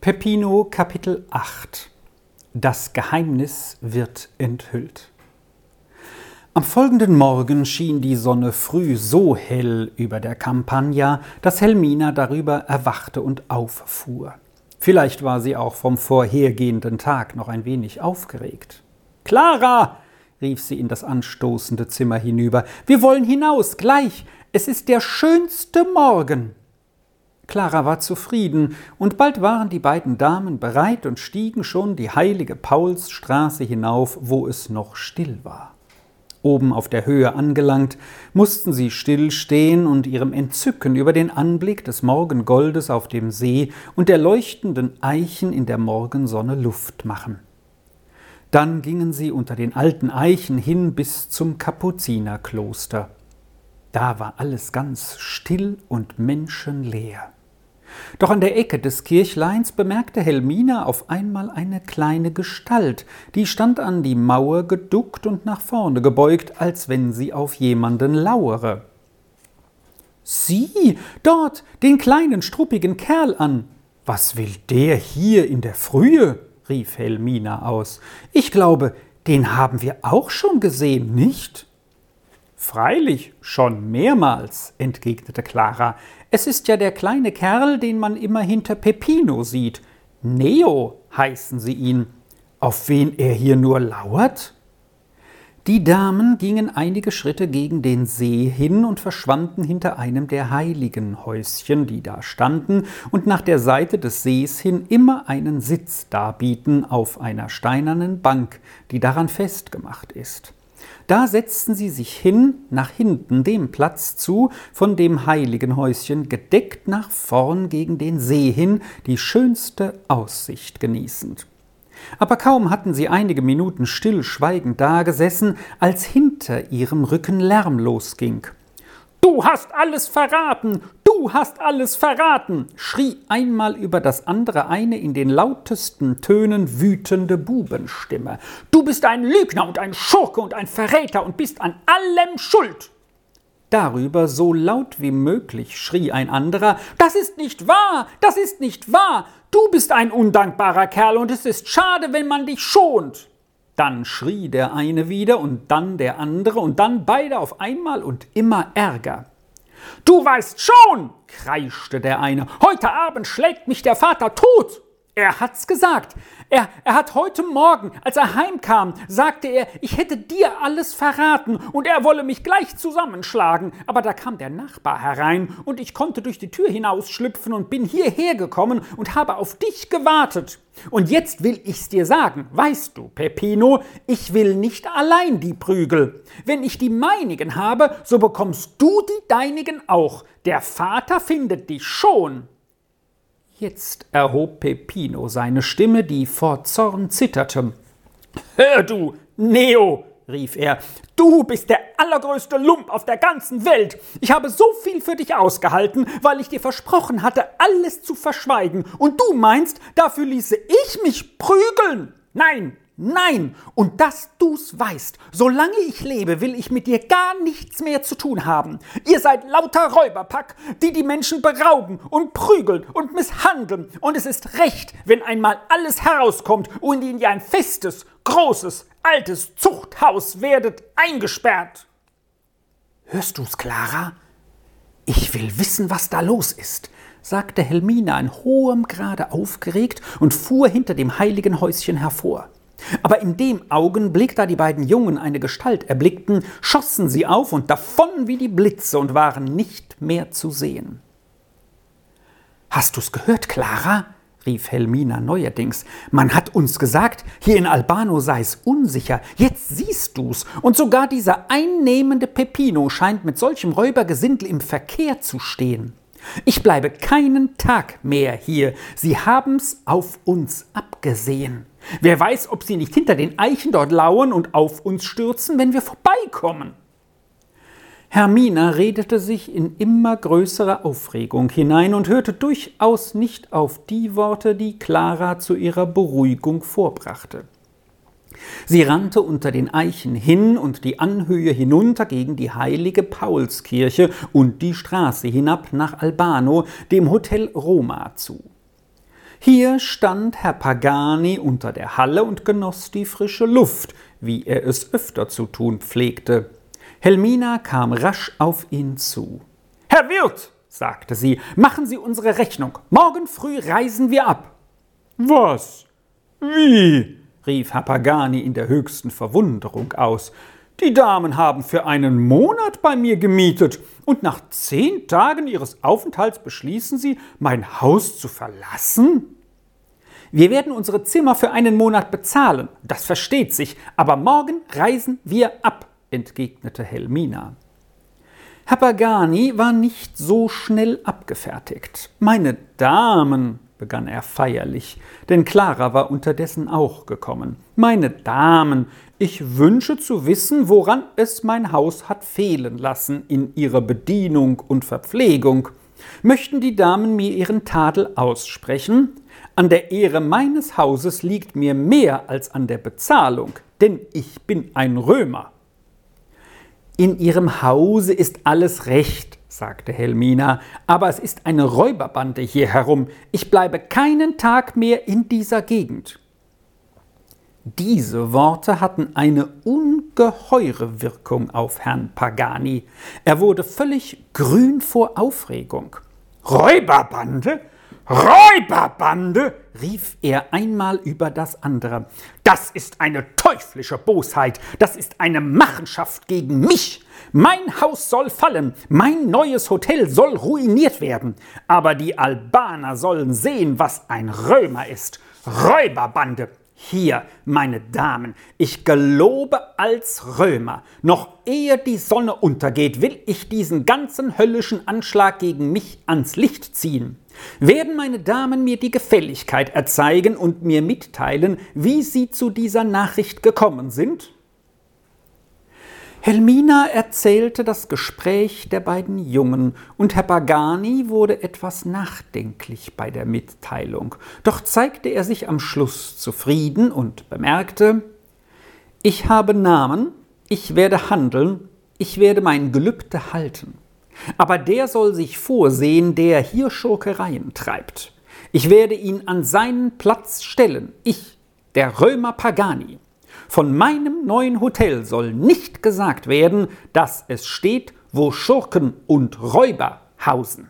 Peppino Kapitel 8 Das Geheimnis wird enthüllt. Am folgenden Morgen schien die Sonne früh so hell über der Campagna, dass Helmina darüber erwachte und auffuhr. Vielleicht war sie auch vom vorhergehenden Tag noch ein wenig aufgeregt. Clara! rief sie in das anstoßende Zimmer hinüber. Wir wollen hinaus, gleich. Es ist der schönste Morgen. Clara war zufrieden, und bald waren die beiden Damen bereit und stiegen schon die heilige Paulsstraße hinauf, wo es noch still war. Oben auf der Höhe angelangt, mussten sie still stehen und ihrem Entzücken über den Anblick des Morgengoldes auf dem See und der leuchtenden Eichen in der Morgensonne Luft machen. Dann gingen sie unter den alten Eichen hin bis zum Kapuzinerkloster. Da war alles ganz still und menschenleer. Doch an der Ecke des Kirchleins bemerkte Helmina auf einmal eine kleine Gestalt, die stand an die Mauer geduckt und nach vorne gebeugt, als wenn sie auf jemanden lauere. Sieh, dort, den kleinen struppigen Kerl an. Was will der hier in der Frühe? rief Helmina aus. Ich glaube, den haben wir auch schon gesehen, nicht? Freilich, schon mehrmals, entgegnete Clara. Es ist ja der kleine Kerl, den man immer hinter Peppino sieht. Neo heißen sie ihn. Auf wen er hier nur lauert? Die Damen gingen einige Schritte gegen den See hin und verschwanden hinter einem der heiligen Häuschen, die da standen und nach der Seite des Sees hin immer einen Sitz darbieten auf einer steinernen Bank, die daran festgemacht ist. Da setzten sie sich hin, nach hinten dem Platz zu, von dem heiligen Häuschen gedeckt nach vorn gegen den See hin, die schönste Aussicht genießend. Aber kaum hatten sie einige Minuten stillschweigend dagesessen, als hinter ihrem Rücken Lärm losging. Du hast alles verraten! Du hast alles verraten! schrie einmal über das andere eine in den lautesten Tönen wütende Bubenstimme. Du bist ein Lügner und ein Schurke und ein Verräter und bist an allem schuld! Darüber so laut wie möglich schrie ein anderer Das ist nicht wahr. Das ist nicht wahr. Du bist ein undankbarer Kerl und es ist schade, wenn man dich schont. Dann schrie der eine wieder und dann der andere und dann beide auf einmal und immer ärger. Du weißt schon, kreischte der eine, heute Abend schlägt mich der Vater tot. Er hat's gesagt. Er, er hat heute Morgen, als er heimkam, sagte er, ich hätte dir alles verraten und er wolle mich gleich zusammenschlagen. Aber da kam der Nachbar herein und ich konnte durch die Tür hinausschlüpfen und bin hierher gekommen und habe auf dich gewartet. Und jetzt will ich's dir sagen, weißt du, Peppino, ich will nicht allein die Prügel. Wenn ich die meinigen habe, so bekommst du die deinigen auch. Der Vater findet dich schon. Jetzt erhob Peppino seine Stimme, die vor Zorn zitterte. Hör du, Neo, rief er, du bist der allergrößte Lump auf der ganzen Welt. Ich habe so viel für dich ausgehalten, weil ich dir versprochen hatte, alles zu verschweigen. Und du meinst, dafür ließe ich mich prügeln? Nein, Nein, und dass du's weißt, solange ich lebe, will ich mit dir gar nichts mehr zu tun haben. Ihr seid lauter Räuberpack, die die Menschen berauben und prügeln und misshandeln. Und es ist recht, wenn einmal alles herauskommt und in ein festes, großes, altes Zuchthaus werdet eingesperrt. Hörst du's, Clara? Ich will wissen, was da los ist sagte Helmina in hohem Grade aufgeregt und fuhr hinter dem heiligen Häuschen hervor. Aber in dem Augenblick, da die beiden Jungen eine Gestalt erblickten, schossen sie auf und davon wie die Blitze und waren nicht mehr zu sehen. Hast du's gehört, Clara? rief Helmina neuerdings. Man hat uns gesagt, hier in Albano sei es unsicher. Jetzt siehst du's. Und sogar dieser einnehmende Peppino scheint mit solchem Räubergesindel im Verkehr zu stehen. Ich bleibe keinen Tag mehr hier. Sie haben's auf uns abgesehen. Wer weiß, ob sie nicht hinter den Eichen dort lauern und auf uns stürzen, wenn wir vorbeikommen. Hermina redete sich in immer größere Aufregung hinein und hörte durchaus nicht auf die Worte, die Clara zu ihrer Beruhigung vorbrachte. Sie rannte unter den Eichen hin und die Anhöhe hinunter gegen die heilige Paulskirche und die Straße hinab nach Albano, dem Hotel Roma zu. Hier stand Herr Pagani unter der Halle und genoss die frische Luft, wie er es öfter zu tun pflegte. Helmina kam rasch auf ihn zu. Herr Wirt, sagte sie, machen Sie unsere Rechnung. Morgen früh reisen wir ab. Was? Wie? rief Herr Pagani in der höchsten Verwunderung aus. Die Damen haben für einen Monat bei mir gemietet, und nach zehn Tagen ihres Aufenthalts beschließen sie, mein Haus zu verlassen? Wir werden unsere Zimmer für einen Monat bezahlen, das versteht sich, aber morgen reisen wir ab, entgegnete Helmina. Herr Pagani war nicht so schnell abgefertigt. Meine Damen, begann er feierlich, denn Clara war unterdessen auch gekommen. Meine Damen, ich wünsche zu wissen, woran es mein Haus hat fehlen lassen in ihrer Bedienung und Verpflegung. Möchten die Damen mir ihren Tadel aussprechen? An der Ehre meines Hauses liegt mir mehr als an der Bezahlung, denn ich bin ein Römer. In Ihrem Hause ist alles recht, sagte Helmina, aber es ist eine Räuberbande hier herum. Ich bleibe keinen Tag mehr in dieser Gegend. Diese Worte hatten eine ungeheure Wirkung auf Herrn Pagani. Er wurde völlig grün vor Aufregung. Räuberbande? Räuberbande! rief er einmal über das andere. Das ist eine teuflische Bosheit, das ist eine Machenschaft gegen mich. Mein Haus soll fallen, mein neues Hotel soll ruiniert werden, aber die Albaner sollen sehen, was ein Römer ist. Räuberbande, hier, meine Damen, ich gelobe als Römer, noch ehe die Sonne untergeht, will ich diesen ganzen höllischen Anschlag gegen mich ans Licht ziehen. Werden meine Damen mir die Gefälligkeit erzeigen und mir mitteilen, wie sie zu dieser Nachricht gekommen sind? Helmina erzählte das Gespräch der beiden Jungen, und Herr Pagani wurde etwas nachdenklich bei der Mitteilung. Doch zeigte er sich am Schluss zufrieden und bemerkte Ich habe Namen, ich werde handeln, ich werde mein Gelübde halten. Aber der soll sich vorsehen, der hier Schurkereien treibt. Ich werde ihn an seinen Platz stellen, ich, der Römer Pagani. Von meinem neuen Hotel soll nicht gesagt werden, dass es steht, wo Schurken und Räuber hausen.